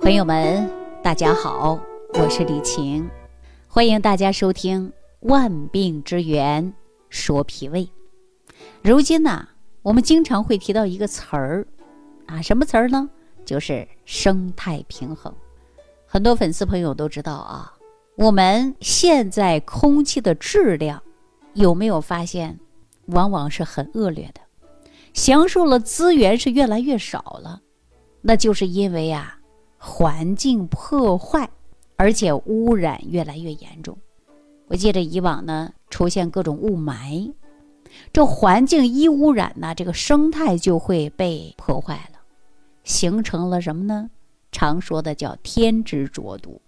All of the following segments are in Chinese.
朋友们，大家好，我是李晴，欢迎大家收听《万病之源说脾胃》。如今呢，我们经常会提到一个词儿啊，什么词儿呢？就是生态平衡。很多粉丝朋友都知道啊，我们现在空气的质量有没有发现，往往是很恶劣的，享受了资源是越来越少了，那就是因为啊。环境破坏，而且污染越来越严重。我记得以往呢，出现各种雾霾，这环境一污染呢，这个生态就会被破坏了，形成了什么呢？常说的叫天之浊毒，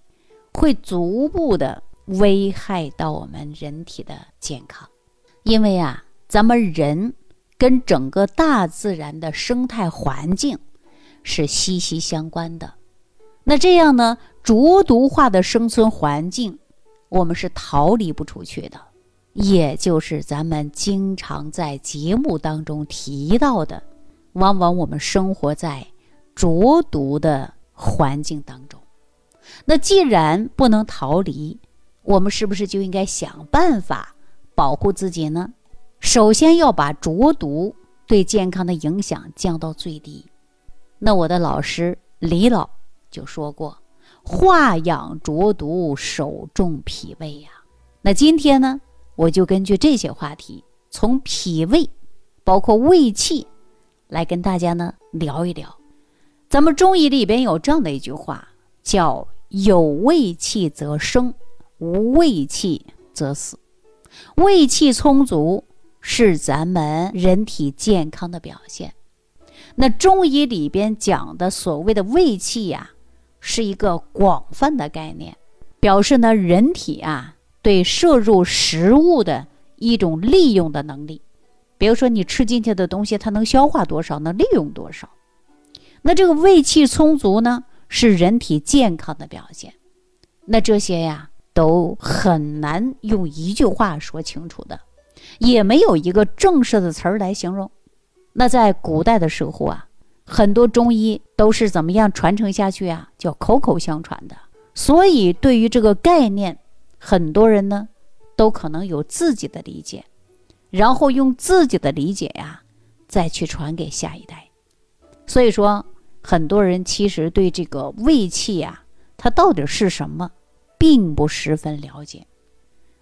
会逐步的危害到我们人体的健康。因为啊，咱们人跟整个大自然的生态环境是息息相关的。那这样呢？浊毒化的生存环境，我们是逃离不出去的。也就是咱们经常在节目当中提到的，往往我们生活在浊毒的环境当中。那既然不能逃离，我们是不是就应该想办法保护自己呢？首先要把浊毒对健康的影响降到最低。那我的老师李老。就说过，化养浊毒，首重脾胃呀。那今天呢，我就根据这些话题，从脾胃，包括胃气，来跟大家呢聊一聊。咱们中医里边有这样的一句话，叫“有胃气则生，无胃气则死”。胃气充足是咱们人体健康的表现。那中医里边讲的所谓的胃气呀。是一个广泛的概念，表示呢人体啊对摄入食物的一种利用的能力。比如说你吃进去的东西，它能消化多少，能利用多少。那这个胃气充足呢，是人体健康的表现。那这些呀都很难用一句话说清楚的，也没有一个正式的词儿来形容。那在古代的时候啊。很多中医都是怎么样传承下去啊？叫口口相传的。所以对于这个概念，很多人呢都可能有自己的理解，然后用自己的理解呀再去传给下一代。所以说，很多人其实对这个胃气呀，它到底是什么，并不十分了解。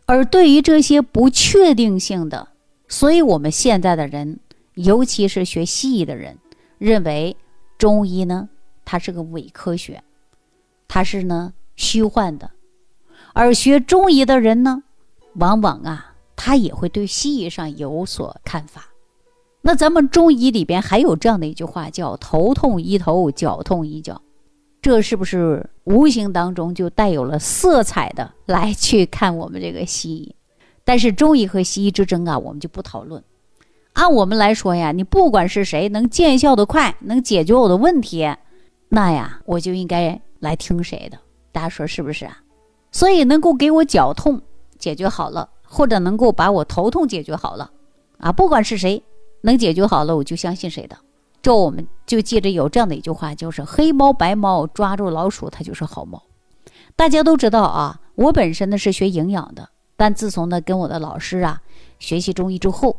而对于这些不确定性的，所以我们现在的人，尤其是学西医的人。认为中医呢，它是个伪科学，它是呢虚幻的，而学中医的人呢，往往啊，他也会对西医上有所看法。那咱们中医里边还有这样的一句话，叫“头痛医头，脚痛医脚”，这是不是无形当中就带有了色彩的来去看我们这个西医？但是中医和西医之争啊，我们就不讨论。按我们来说呀，你不管是谁能见效的快，能解决我的问题，那呀，我就应该来听谁的。大家说是不是啊？所以能够给我脚痛解决好了，或者能够把我头痛解决好了，啊，不管是谁能解决好了，我就相信谁的。这我们就记着有这样的一句话，就是黑猫白猫抓住老鼠，它就是好猫。大家都知道啊，我本身呢是学营养的，但自从呢跟我的老师啊学习中医之后。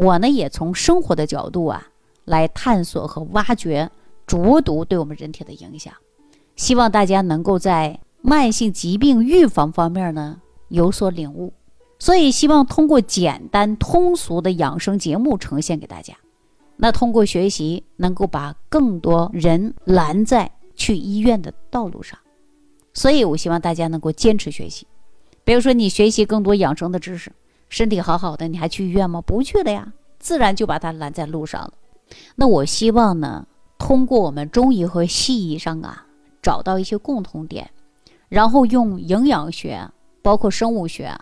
我呢也从生活的角度啊来探索和挖掘浊毒对我们人体的影响，希望大家能够在慢性疾病预防方面呢有所领悟，所以希望通过简单通俗的养生节目呈现给大家。那通过学习能够把更多人拦在去医院的道路上，所以我希望大家能够坚持学习。比如说你学习更多养生的知识。身体好好的，你还去医院吗？不去了呀，自然就把他拦在路上了。那我希望呢，通过我们中医和西医上啊，找到一些共同点，然后用营养学、包括生物学，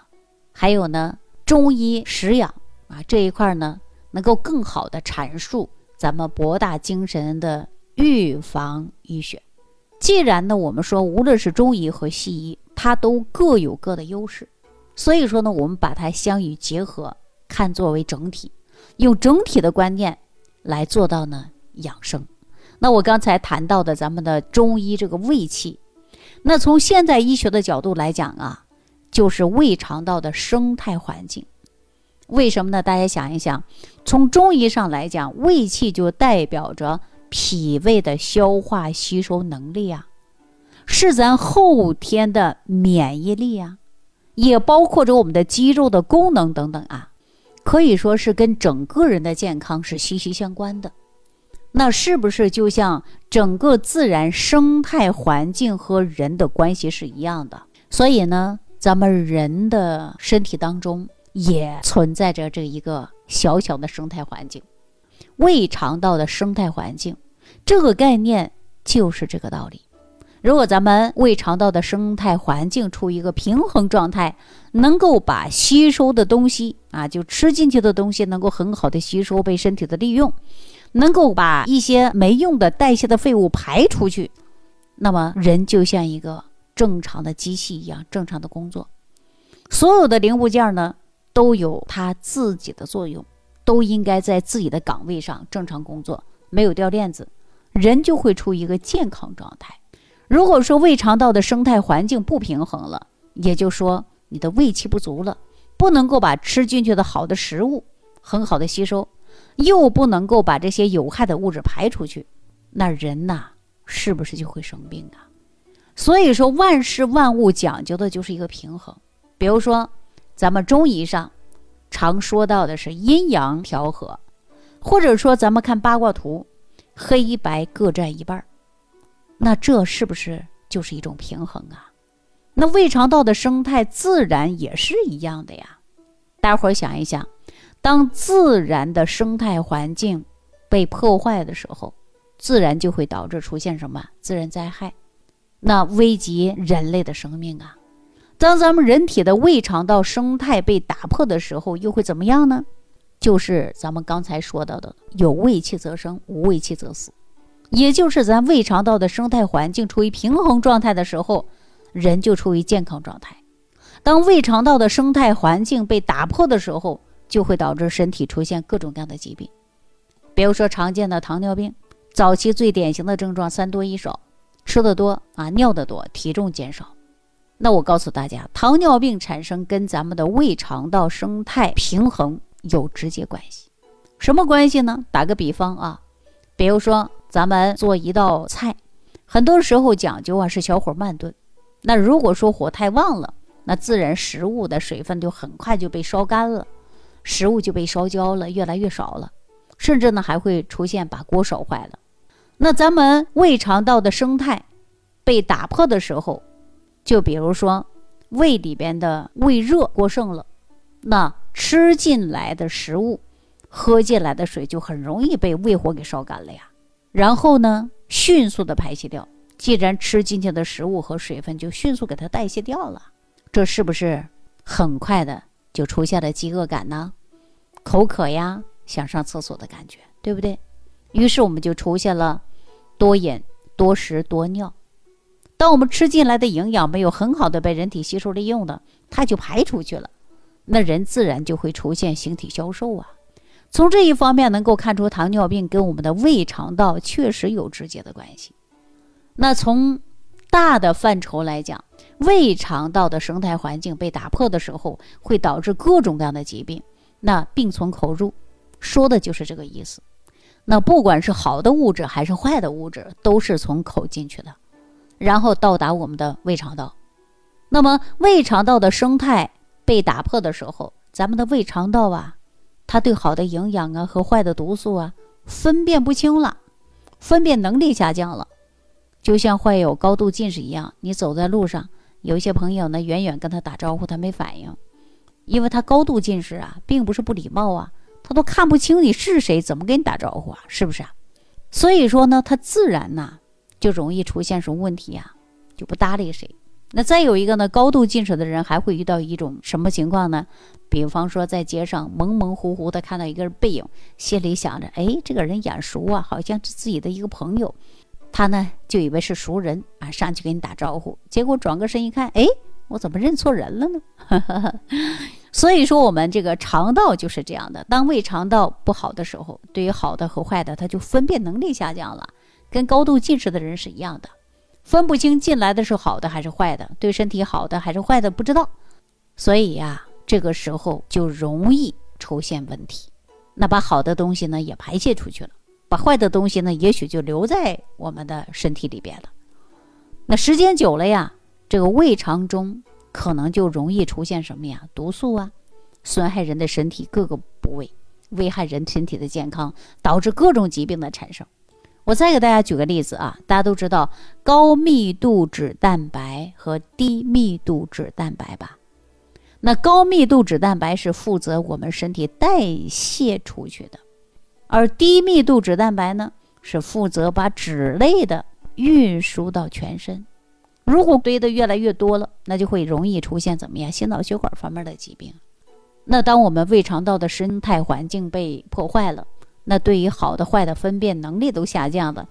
还有呢中医食养啊这一块呢，能够更好的阐述咱们博大精深的预防医学。既然呢，我们说无论是中医和西医，它都各有各的优势。所以说呢，我们把它相与结合，看作为整体，用整体的观念来做到呢养生。那我刚才谈到的咱们的中医这个胃气，那从现代医学的角度来讲啊，就是胃肠道的生态环境。为什么呢？大家想一想，从中医上来讲，胃气就代表着脾胃的消化吸收能力啊，是咱后天的免疫力啊，也包括着我们的肌肉的功能等等啊，可以说是跟整个人的健康是息息相关的。那是不是就像整个自然生态环境和人的关系是一样的？所以呢，咱们人的身体当中。也存在着这一个小小的生态环境，胃肠道的生态环境，这个概念就是这个道理。如果咱们胃肠道的生态环境处于一个平衡状态，能够把吸收的东西啊，就吃进去的东西能够很好的吸收，被身体的利用，能够把一些没用的代谢的废物排出去，那么人就像一个正常的机器一样，正常的工作，所有的零部件呢。都有它自己的作用，都应该在自己的岗位上正常工作，没有掉链子，人就会处于一个健康状态。如果说胃肠道的生态环境不平衡了，也就说你的胃气不足了，不能够把吃进去的好的食物很好的吸收，又不能够把这些有害的物质排出去，那人呐，是不是就会生病啊？所以说，万事万物讲究的就是一个平衡，比如说。咱们中医上常说到的是阴阳调和，或者说咱们看八卦图，黑白各占一半儿那这是不是就是一种平衡啊？那胃肠道的生态自然也是一样的呀。大伙儿想一想，当自然的生态环境被破坏的时候，自然就会导致出现什么自然灾害，那危及人类的生命啊。当咱们人体的胃肠道生态被打破的时候，又会怎么样呢？就是咱们刚才说到的，有胃气则生，无胃气则死。也就是咱胃肠道的生态环境处于平衡状态的时候，人就处于健康状态。当胃肠道的生态环境被打破的时候，就会导致身体出现各种各样的疾病，比如说常见的糖尿病，早期最典型的症状三多一少，吃的多啊，尿的多，体重减少。那我告诉大家，糖尿病产生跟咱们的胃肠道生态平衡有直接关系。什么关系呢？打个比方啊，比如说咱们做一道菜，很多时候讲究啊是小火慢炖。那如果说火太旺了，那自然食物的水分就很快就被烧干了，食物就被烧焦了，越来越少了，甚至呢还会出现把锅烧坏了。那咱们胃肠道的生态被打破的时候，就比如说，胃里边的胃热过剩了，那吃进来的食物、喝进来的水就很容易被胃火给烧干了呀。然后呢，迅速的排泄掉。既然吃进去的食物和水分就迅速给它代谢掉了，这是不是很快的就出现了饥饿感呢？口渴呀，想上厕所的感觉，对不对？于是我们就出现了多饮、多食、多尿。当我们吃进来的营养没有很好的被人体吸收利用的，它就排出去了，那人自然就会出现形体消瘦啊。从这一方面能够看出，糖尿病跟我们的胃肠道确实有直接的关系。那从大的范畴来讲，胃肠道的生态环境被打破的时候，会导致各种各样的疾病。那病从口入，说的就是这个意思。那不管是好的物质还是坏的物质，都是从口进去的。然后到达我们的胃肠道，那么胃肠道的生态被打破的时候，咱们的胃肠道啊，他对好的营养啊和坏的毒素啊分辨不清了，分辨能力下降了，就像患有高度近视一样。你走在路上，有一些朋友呢，远远跟他打招呼，他没反应，因为他高度近视啊，并不是不礼貌啊，他都看不清你是谁，怎么跟你打招呼啊？是不是啊？所以说呢，他自然呐。就容易出现什么问题呀？就不搭理谁。那再有一个呢，高度近视的人还会遇到一种什么情况呢？比方说在街上蒙蒙糊糊的看到一个人背影，心里想着，哎，这个人眼熟啊，好像是自己的一个朋友。他呢就以为是熟人啊，上去给你打招呼，结果转个身一看，哎，我怎么认错人了呢？所以说，我们这个肠道就是这样的。当胃肠道不好的时候，对于好的和坏的，它就分辨能力下降了。跟高度近视的人是一样的，分不清进来的是好的还是坏的，对身体好的还是坏的不知道，所以呀，这个时候就容易出现问题。那把好的东西呢也排泄出去了，把坏的东西呢也许就留在我们的身体里边了。那时间久了呀，这个胃肠中可能就容易出现什么呀？毒素啊，损害人的身体各个部位，危害人身体的健康，导致各种疾病的产生。我再给大家举个例子啊，大家都知道高密度脂蛋白和低密度脂蛋白吧？那高密度脂蛋白是负责我们身体代谢出去的，而低密度脂蛋白呢是负责把脂类的运输到全身。如果堆的越来越多了，那就会容易出现怎么样？心脑血管方面的疾病。那当我们胃肠道的生态环境被破坏了，那对于好的坏的分辨能力都下降了，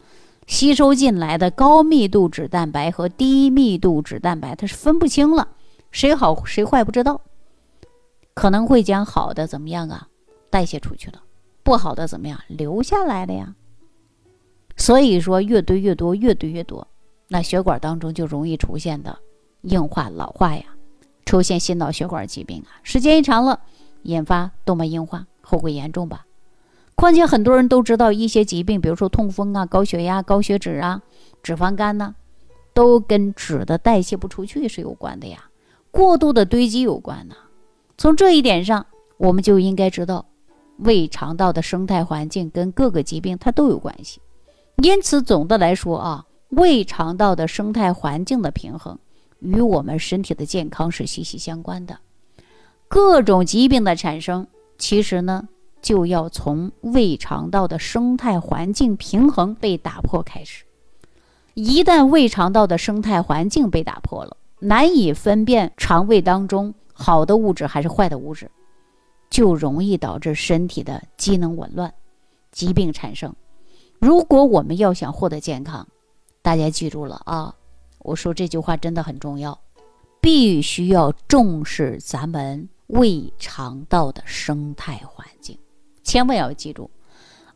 吸收进来的高密度脂蛋白和低密度脂蛋白它是分不清了。谁好谁坏不知道，可能会将好的怎么样啊代谢出去了，不好的怎么样留下来了呀？所以说越堆越多，越堆越多，那血管当中就容易出现的硬化、老化呀，出现心脑血管疾病啊，时间一长了，引发动脉硬化，后果严重吧？况且很多人都知道一些疾病，比如说痛风啊、高血压、高血脂啊、脂肪肝呢，都跟脂的代谢不出去是有关的呀。过度的堆积有关呢，从这一点上，我们就应该知道，胃肠道的生态环境跟各个疾病它都有关系。因此，总的来说啊，胃肠道的生态环境的平衡与我们身体的健康是息息相关的。各种疾病的产生，其实呢，就要从胃肠道的生态环境平衡被打破开始。一旦胃肠道的生态环境被打破了，难以分辨肠胃当中好的物质还是坏的物质，就容易导致身体的机能紊乱，疾病产生。如果我们要想获得健康，大家记住了啊！我说这句话真的很重要，必须要重视咱们胃肠道的生态环境，千万要记住，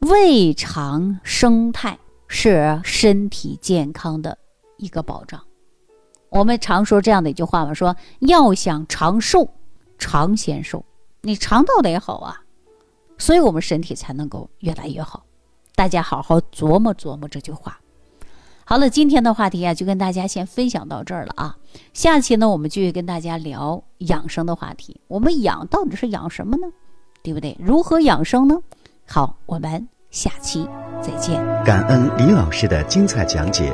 胃肠生态是身体健康的一个保障。我们常说这样的一句话嘛，说要想长寿，常先寿，你肠道得好啊，所以我们身体才能够越来越好。大家好好琢磨琢磨这句话。好了，今天的话题啊，就跟大家先分享到这儿了啊。下期呢，我们继续跟大家聊养生的话题。我们养到底是养什么呢？对不对？如何养生呢？好，我们下期再见。感恩李老师的精彩讲解。